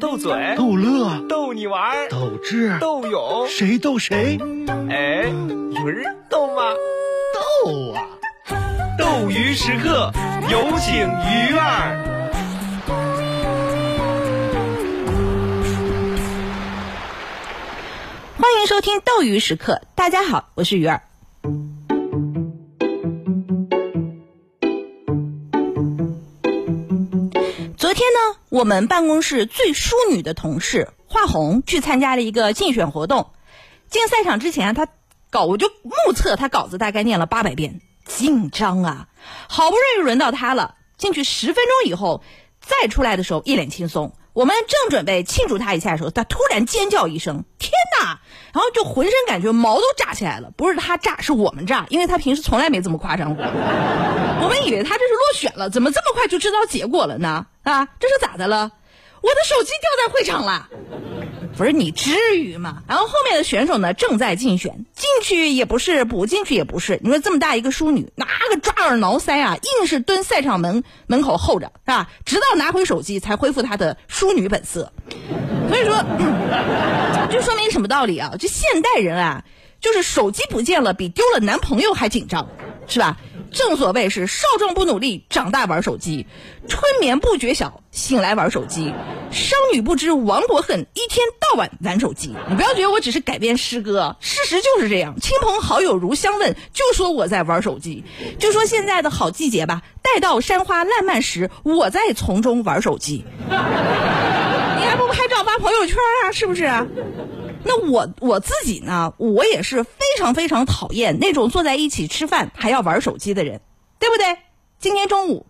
斗嘴、逗乐、逗你玩儿、斗智、斗勇，谁斗谁？哎，有人斗吗？斗啊！斗鱼时刻，有请鱼儿。欢迎收听斗鱼时刻，大家好，我是鱼儿。天呢，我们办公室最淑女的同事华红去参加了一个竞选活动。进赛场之前，她稿我就目测她稿子大概念了八百遍，紧张啊！好不容易轮到她了，进去十分钟以后，再出来的时候一脸轻松。我们正准备庆祝她一下的时候，她突然尖叫一声：“天哪！”然后就浑身感觉毛都炸起来了。不是她炸，是我们炸，因为她平时从来没这么夸张过。我们以为她这是落选了，怎么这么快就知道结果了呢？啊，这是咋的了？我的手机掉在会场了。不是你至于吗？然后后面的选手呢正在竞选，进去也不是，不进去也不是。你说这么大一个淑女，哪个抓耳挠腮啊？硬是蹲赛场门门口候着，是吧？直到拿回手机才恢复她的淑女本色。所以说，嗯，这说明什么道理啊？就现代人啊，就是手机不见了，比丢了男朋友还紧张，是吧？正所谓是少壮不努力，长大玩手机；春眠不觉晓，醒来玩手机；商女不知亡国恨，一天到晚玩手机。你不要觉得我只是改编诗歌，事实就是这样。亲朋好友如相问，就说我在玩手机。就说现在的好季节吧，待到山花烂漫时，我在丛中玩手机。你还不拍照发朋友圈啊？是不是？那我我自己呢？我也是非常非常讨厌那种坐在一起吃饭还要玩手机的人，对不对？今天中午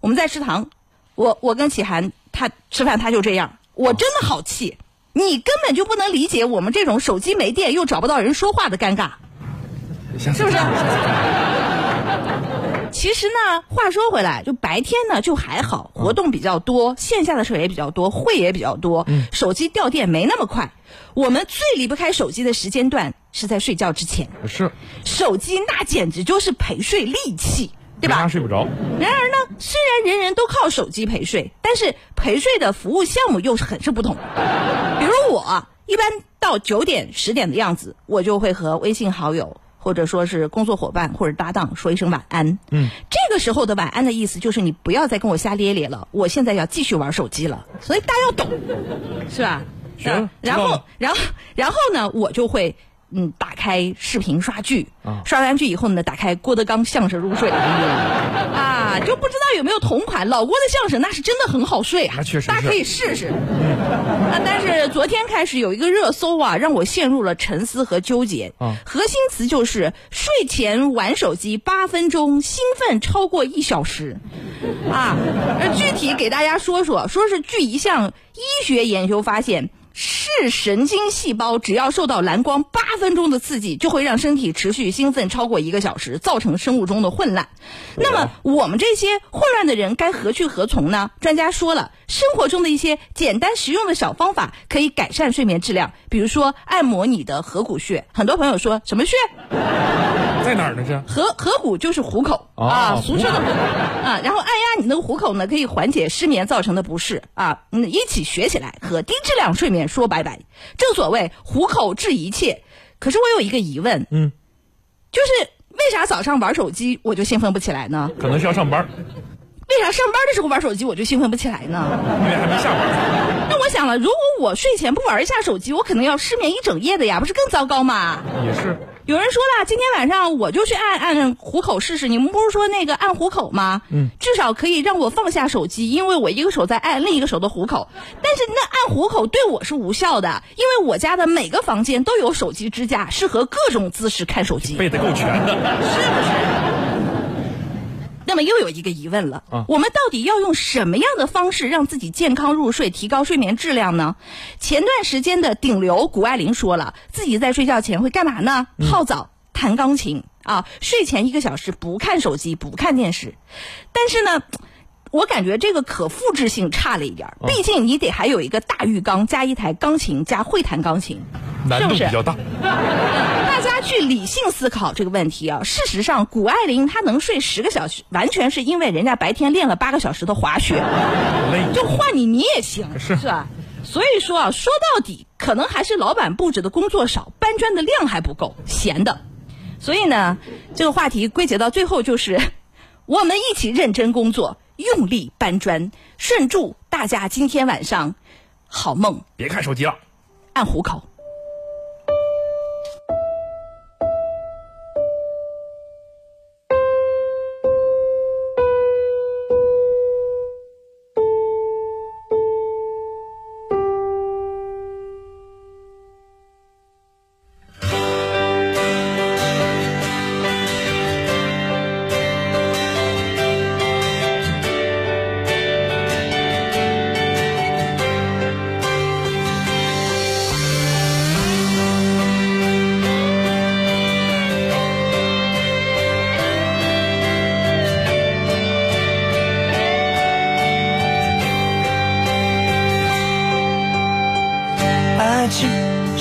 我们在食堂，我我跟启涵他吃饭他就这样，我真的好气。你根本就不能理解我们这种手机没电又找不到人说话的尴尬，是不是？其实呢，话说回来，就白天呢就还好，活动比较多，线下的事儿也比较多，会也比较多，手机掉电没那么快。我们最离不开手机的时间段是在睡觉之前，是手机那简直就是陪睡利器，对吧？睡不着。然而呢，虽然人人都靠手机陪睡，但是陪睡的服务项目又是很是不同。比如我一般到九点十点的样子，我就会和微信好友。或者说是工作伙伴或者搭档说一声晚安，嗯，这个时候的晚安的意思就是你不要再跟我瞎咧咧了，我现在要继续玩手机了，所以大家要懂，是吧？行，然后，然后，然后呢，我就会嗯打开视频刷剧，啊，刷完剧以后呢，打开郭德纲相声入睡，啊，就不知道有没有同款老郭的相声，那是真的很好睡啊，那确实，大家可以试试。啊，但是昨天开始有一个热搜啊，让我陷入了沉思和纠结。啊，核心词就是睡前玩手机八分钟，兴奋超过一小时。啊，具体给大家说说，说是据一项医学研究发现。视神经细胞只要受到蓝光八分钟的刺激，就会让身体持续兴奋超过一个小时，造成生物钟的混乱。那么我们这些混乱的人该何去何从呢？专家说了，生活中的一些简单实用的小方法可以改善睡眠质量，比如说按摩你的合谷穴。很多朋友说什么穴？在哪儿呢？这合合谷就是虎口、哦、啊，俗称的虎口啊。然后按压你那个虎口呢，可以缓解失眠造成的不适啊。嗯，一起学起来，和低质量睡眠说拜拜。正所谓虎口治一切。可是我有一个疑问，嗯，就是为啥早上玩手机我就兴奋不起来呢？可能是要上班。为啥上班的时候玩手机我就兴奋不起来呢？因为还没下班。那我想了，如果我睡前不玩一下手机，我可能要失眠一整夜的呀，不是更糟糕吗？也是。有人说了，今天晚上我就去按按虎口试试。你们不是说那个按虎口吗？嗯，至少可以让我放下手机，因为我一个手在按，另一个手的虎口。但是那按虎口对我是无效的，因为我家的每个房间都有手机支架，适合各种姿势看手机。背的够全的，是不是？那么又有一个疑问了，啊、我们到底要用什么样的方式让自己健康入睡，提高睡眠质量呢？前段时间的顶流谷爱凌说了，自己在睡觉前会干嘛呢？嗯、泡澡、弹钢琴啊，睡前一个小时不看手机、不看电视。但是呢，我感觉这个可复制性差了一点，啊、毕竟你得还有一个大浴缸加一台钢琴加会弹钢琴，难度是比较大。大 家去理性思考这个问题啊，事实上，谷爱凌她能睡十个小时，完全是因为人家白天练了八个小时的滑雪。就换你，你也行，是吧？所以说啊，说到底，可能还是老板布置的工作少，搬砖的量还不够，闲的。所以呢，这个话题归结到最后就是，我们一起认真工作，用力搬砖。顺祝大家今天晚上好梦，别看手机了。按虎口。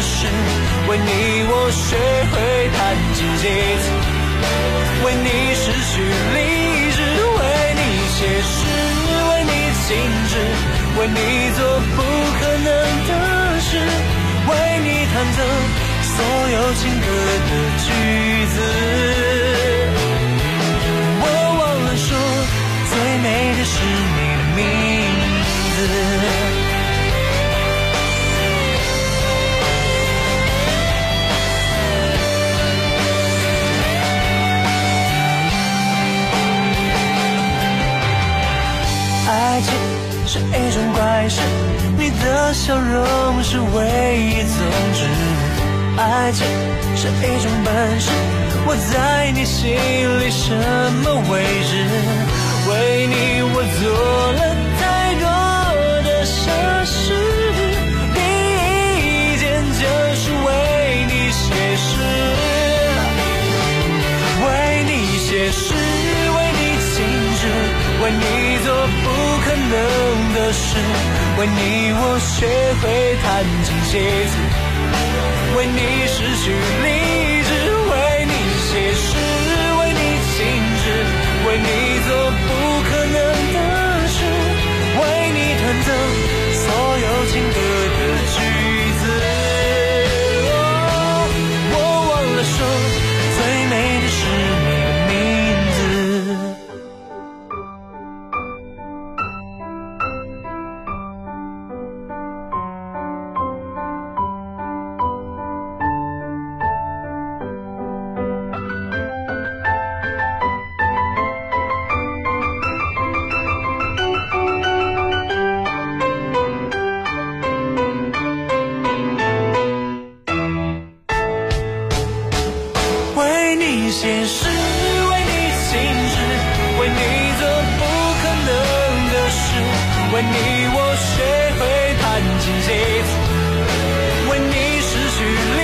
事，为你我学会弹琴写字，为你失去理智，为你写诗，为你静止，为你做不可能的事，为你弹奏所有情歌的是一种怪事，你的笑容是唯一宗旨。爱情是一种本事，我在你心里什么位置？为你我做了为你我学会弹琴写字。为你失去理你我学会弹琴写字，为你失去理